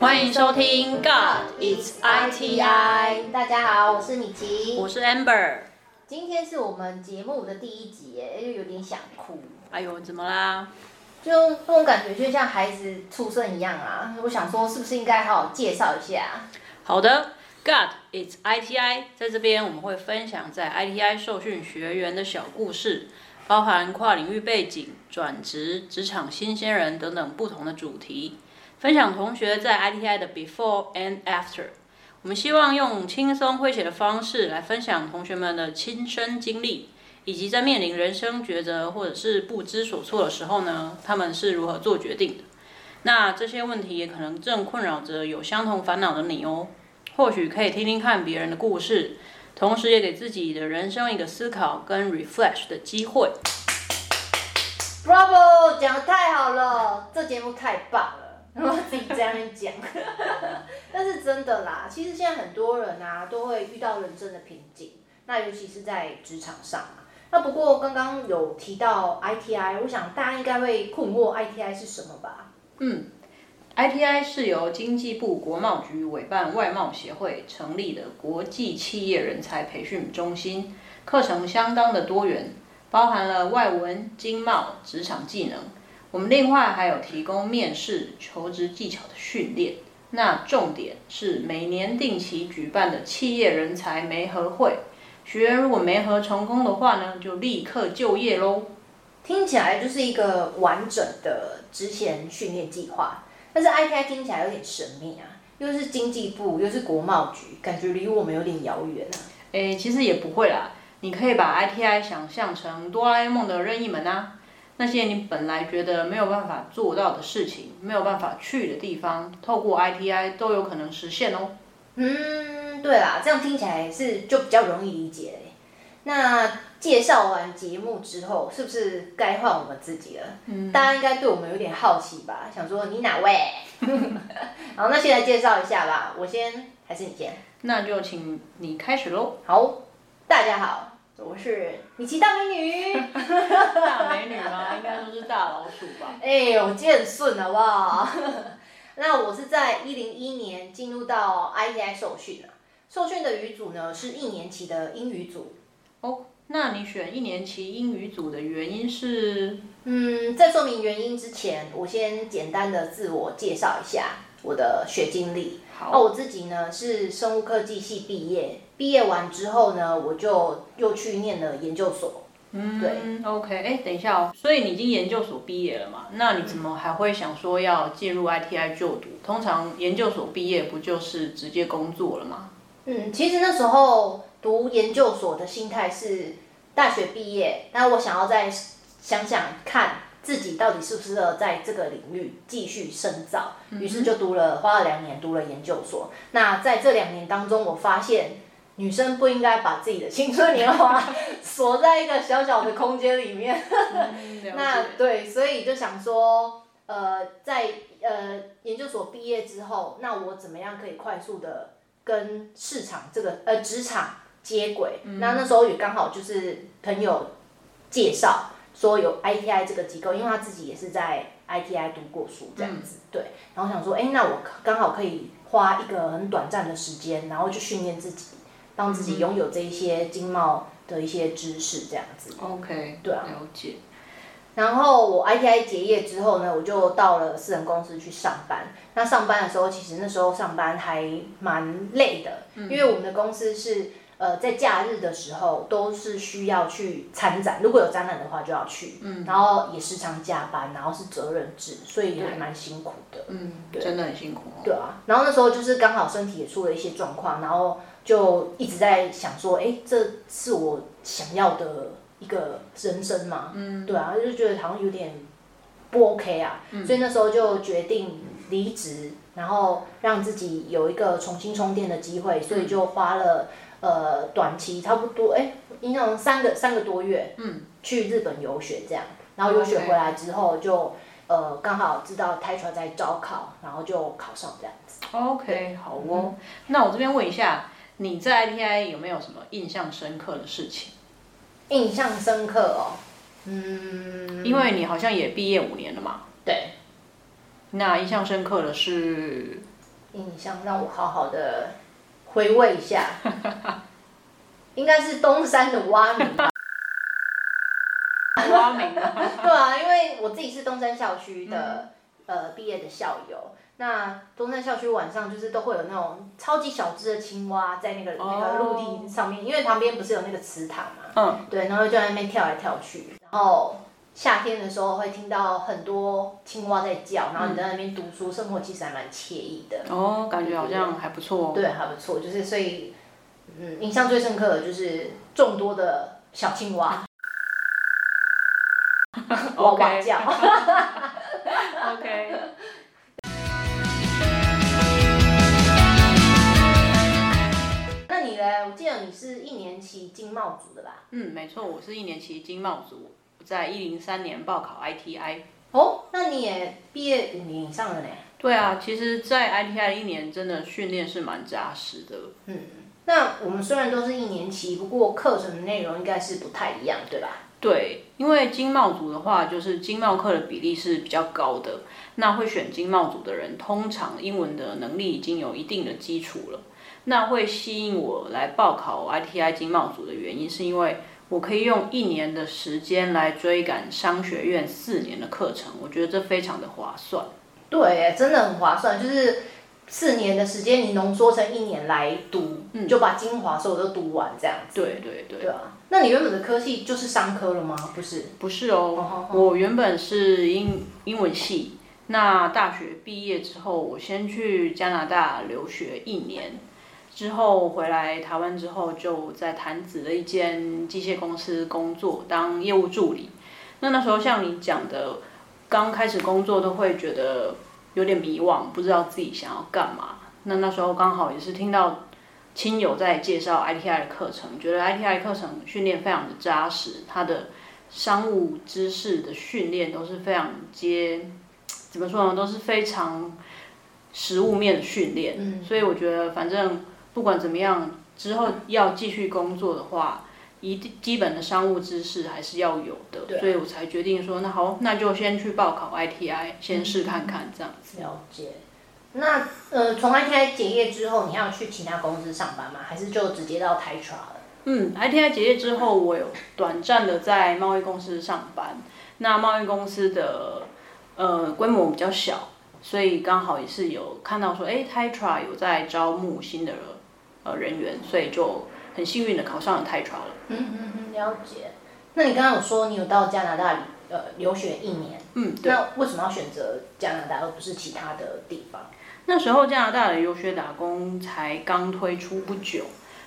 欢迎收听 God It's ITI，大家好，我是米奇，我是 Amber。今天是我们节目的第一集，耶，又有点想哭。哎呦，怎么啦？就那种感觉，就像孩子出生一样啊！我想说，是不是应该好好介绍一下？好的，God It's ITI，在这边我们会分享在 ITI 受训学员的小故事，包含跨领域背景、转职、职场新鲜人等等不同的主题。分享同学在 ITI 的 Before and After，我们希望用轻松诙谐的方式来分享同学们的亲身经历，以及在面临人生抉择或者是不知所措的时候呢，他们是如何做决定的。那这些问题也可能正困扰着有相同烦恼的你哦。或许可以听听看别人的故事，同时也给自己的人生一个思考跟 refresh 的机会。Bravo，讲的太好了，这节目太棒了。然后自己这样讲，但是真的啦，其实现在很多人啊都会遇到人生的瓶颈，那尤其是在职场上啊。那不过刚刚有提到 ITI，我想大家应该会困惑 ITI 是什么吧？嗯，ITI 是由经济部国贸局委办外贸协会成立的国际企业人才培训中心，课程相当的多元，包含了外文、经贸、职场技能。我们另外还有提供面试、求职技巧的训练。那重点是每年定期举办的企业人才媒合会，学员如果媒合成功的话呢，就立刻就业喽。听起来就是一个完整的职前训练计划。但是 ITI 听起来有点神秘啊，又是经济部，又是国贸局，感觉离我们有点遥远啊。诶，其实也不会啦，你可以把 ITI 想象成哆啦 A 梦的任意门啊。那些你本来觉得没有办法做到的事情，没有办法去的地方，透过 ITI 都有可能实现哦。嗯，对啦，这样听起来是就比较容易理解嘞。那介绍完节目之后，是不是该换我们自己了？嗯，大家应该对我们有点好奇吧？想说你哪位？好，那现在介绍一下吧。我先还是你先？那就请你开始喽。好，大家好。我是米奇大美女，大美女吗？应该说是大老鼠吧。哎呦，很顺好不好？那我是在一零一年进入到 ITI 受训啊，受训的语组呢是一年级的英语组。哦，那你选一年级英语组的原因是？嗯，在说明原因之前，我先简单的自我介绍一下我的学经历。好，那我自己呢是生物科技系毕业。毕业完之后呢，我就又去念了研究所。嗯，对，OK，哎，等一下哦，所以你已经研究所毕业了嘛？那你怎么还会想说要进入 ITI 就读？通常研究所毕业不就是直接工作了吗？嗯，其实那时候读研究所的心态是大学毕业，那我想要再想想看自己到底适不适合在这个领域继续深造，于是就读了，花了两年读了研究所。那在这两年当中，我发现。女生不应该把自己的青春年华 锁在一个小小的空间里面。那对，所以就想说，呃，在呃研究所毕业之后，那我怎么样可以快速的跟市场这个呃职场接轨？那那时候也刚好就是朋友介绍说有 ITI 这个机构，因为他自己也是在 ITI 读过书这样子，对。然后想说，哎，那我刚好可以花一个很短暂的时间，然后去训练自己。让自己拥有这一些经贸的一些知识，这样子。OK，对啊，了解。然后我 ITI 结业之后呢，我就到了私人公司去上班。那上班的时候，其实那时候上班还蛮累的，因为我们的公司是呃在假日的时候都是需要去参展，如果有展览的话就要去。嗯。然后也时常加班，然后是责任制，所以还蛮辛苦的。嗯，对真的很辛苦。对啊。然后那时候就是刚好身体也出了一些状况，然后。就一直在想说，哎，这是我想要的一个人生嘛？嗯，对啊，就觉得好像有点不 OK 啊，所以那时候就决定离职，然后让自己有一个重新充电的机会，所以就花了呃短期差不多哎，印象三个三个多月，嗯，去日本游学这样，然后游学回来之后就呃刚好知道泰川在招考，然后就考上这样子。OK，好哦，那我这边问一下。你在 ITI 有没有什么印象深刻的事情？印象深刻哦，嗯，因为你好像也毕业五年了嘛。对。那印象深刻的是，印象？让我好好的回味一下。应该是东山的蛙鸣吧。蛙名啊，对啊，因为我自己是东山校区的、呃毕业的校友。那东山校区晚上就是都会有那种超级小只的青蛙在那个、那个陆地上面，因为旁边不是有那个池塘嘛，嗯，对，然后就在那边跳来跳去。然后夏天的时候会听到很多青蛙在叫，然后你在那边读书，生活其实还蛮惬意的。哦，感觉好像还不错哦。对，还不错，就是所以，嗯，印象最深刻的就是众多的小青蛙，哇哇叫。OK，那你呢？我记得你是一年期经贸组的吧？嗯，没错，我是一年期经贸组，在一零三年报考 ITI。哦，那你也毕业五年以上了呢。对啊，其实，在 ITI 一年真的训练是蛮扎实的。嗯那我们虽然都是一年期，不过课程的内容应该是不太一样，对吧？对，因为经贸组的话，就是经贸课的比例是比较高的。那会选经贸组的人，通常英文的能力已经有一定的基础了。那会吸引我来报考 ITI 经贸组的原因，是因为我可以用一年的时间来追赶商学院四年的课程，我觉得这非常的划算。对，真的很划算，就是四年的时间你浓缩成一年来读，就把精华所有都读完这样子。对对对。对啊，那你原本的科系就是商科了吗？不是。不是哦，我原本是英英文系，那大学毕业之后，我先去加拿大留学一年，之后回来台湾之后，就在潭子的一间机械公司工作，当业务助理。那那时候像你讲的，刚开始工作都会觉得有点迷惘，不知道自己想要干嘛。那那时候刚好也是听到亲友在介绍 ITI 的课程，觉得 ITI 课程训练非常的扎实，它的商务知识的训练都是非常接，怎么说呢，都是非常实物面的训练。所以我觉得反正不管怎么样，之后要继续工作的话，一定基本的商务知识还是要有的。所以我才决定说，那好，那就先去报考 ITI，先试看看这样子。了解。那呃，从 ITI 结业之后，你要去其他公司上班吗？还是就直接到 Tetra 了？嗯，ITI 结业之后，我有短暂的在贸易公司上班。那贸易公司的呃规模比较小，所以刚好也是有看到说，哎，Tytra 有在招募新的呃人员，所以就很幸运的考上了 Tetra 了。嗯嗯嗯，了解。那你刚刚有说你有到加拿大呃留学一年，嗯，对。那为什么要选择加拿大而不是其他的地方？那时候加拿大的留学打工才刚推出不久，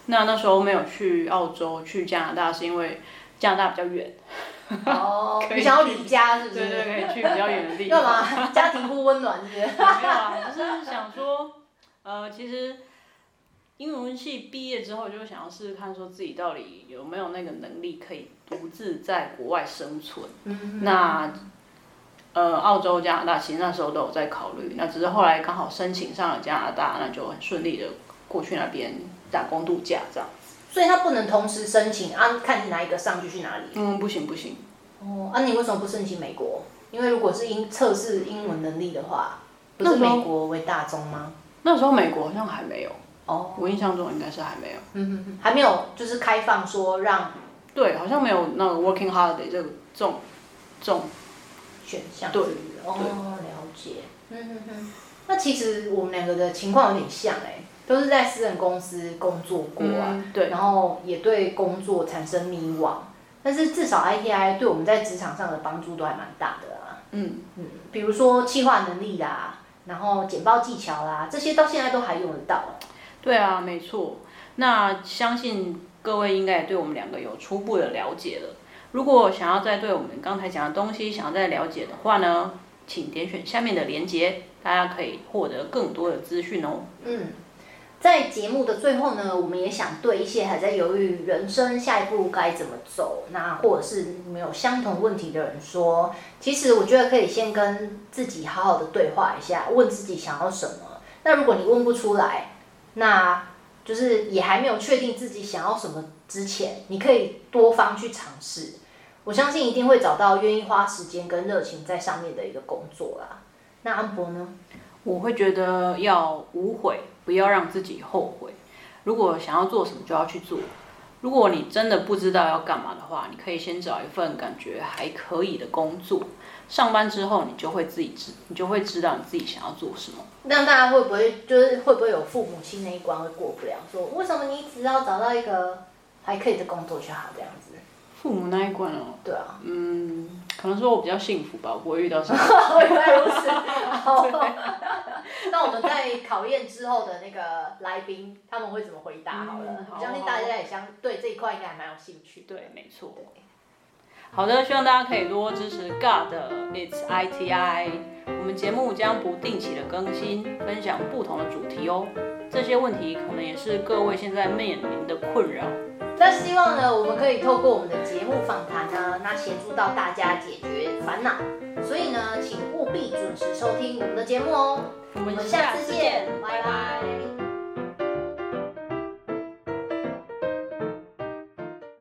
那那时候没有去澳洲、去加拿大，是因为加拿大比较远。哦，你想要离家是不是？对对，可以去比较远的地方。干嘛？家庭不温暖是不是？没有啊，就是想说，呃，其实英文系毕业之后，就想要试试看，说自己到底有没有那个能力可以独自在国外生存。那呃，澳洲、加拿大其实那时候都有在考虑，那只是后来刚好申请上了加拿大，那就很顺利的过去那边打工度假这样。所以他不能同时申请啊，看你哪一个上就去哪里。嗯，不行不行。哦，啊，你为什么不申请美国？因为如果是英测试英文能力的话，不是美国为大宗吗？那时候美国好像还没有。哦，我印象中应该是还没有。嗯嗯嗯，还没有，就是开放说让。对，好像没有那个 working holiday 这个这种这种选项。对，哦，了解。嗯哼哼。那其实我们两个的情况有点像哎、都是在私人公司工作过啊，嗯对，然后也对工作产生迷惘，但是至少 ITI 对我们在职场上的帮助都还蛮大的啊。嗯嗯，比如说企划能力啦，然后简报技巧啦，这些到现在都还用得到。对啊，没错。那相信各位应该也对我们两个有初步的了解了。如果想要再对我们刚才讲的东西想要再了解的话呢，请点选下面的链接，大家可以获得更多的资讯哦。嗯，在节目的最后呢，我们也想对一些还在犹豫人生下一步该怎么走，那或者是没有相同问题的人说，其实我觉得可以先跟自己好好的对话一下，问自己想要什么。那如果你问不出来，那就是也还没有确定自己想要什么之前，你可以多方去尝试。我相信一定会找到愿意花时间跟热情在上面的一个工作啦。那安博呢？我会觉得要无悔，不要让自己后悔。如果想要做什么，就要去做。如果你真的不知道要干嘛的话，你可以先找一份感觉还可以的工作。上班之后，你就会自己知，你就会知道你自己想要做什么。那大家会不会就是会不会有父母亲那一关会过不了？说为什么你只要找到一个还可以的工作就好这样子？父母那一关哦，对啊，嗯，可能说我比较幸福吧，我不会遇到什么。原来如此。好，那我们在考验之后的那个来宾，他们会怎么回答？好了相信大家也相对这一块应该还蛮有兴趣。对，没错。好的，希望大家可以多支持 God 的 It's ITI。我们节目将不定期的更新，分享不同的主题哦。这些问题可能也是各位现在面临的困扰。那希望呢，我们可以透过我们的节目访谈呢，那协助到大家解决烦恼。所以呢，请务必准时收听我们的节目哦。我们下次见。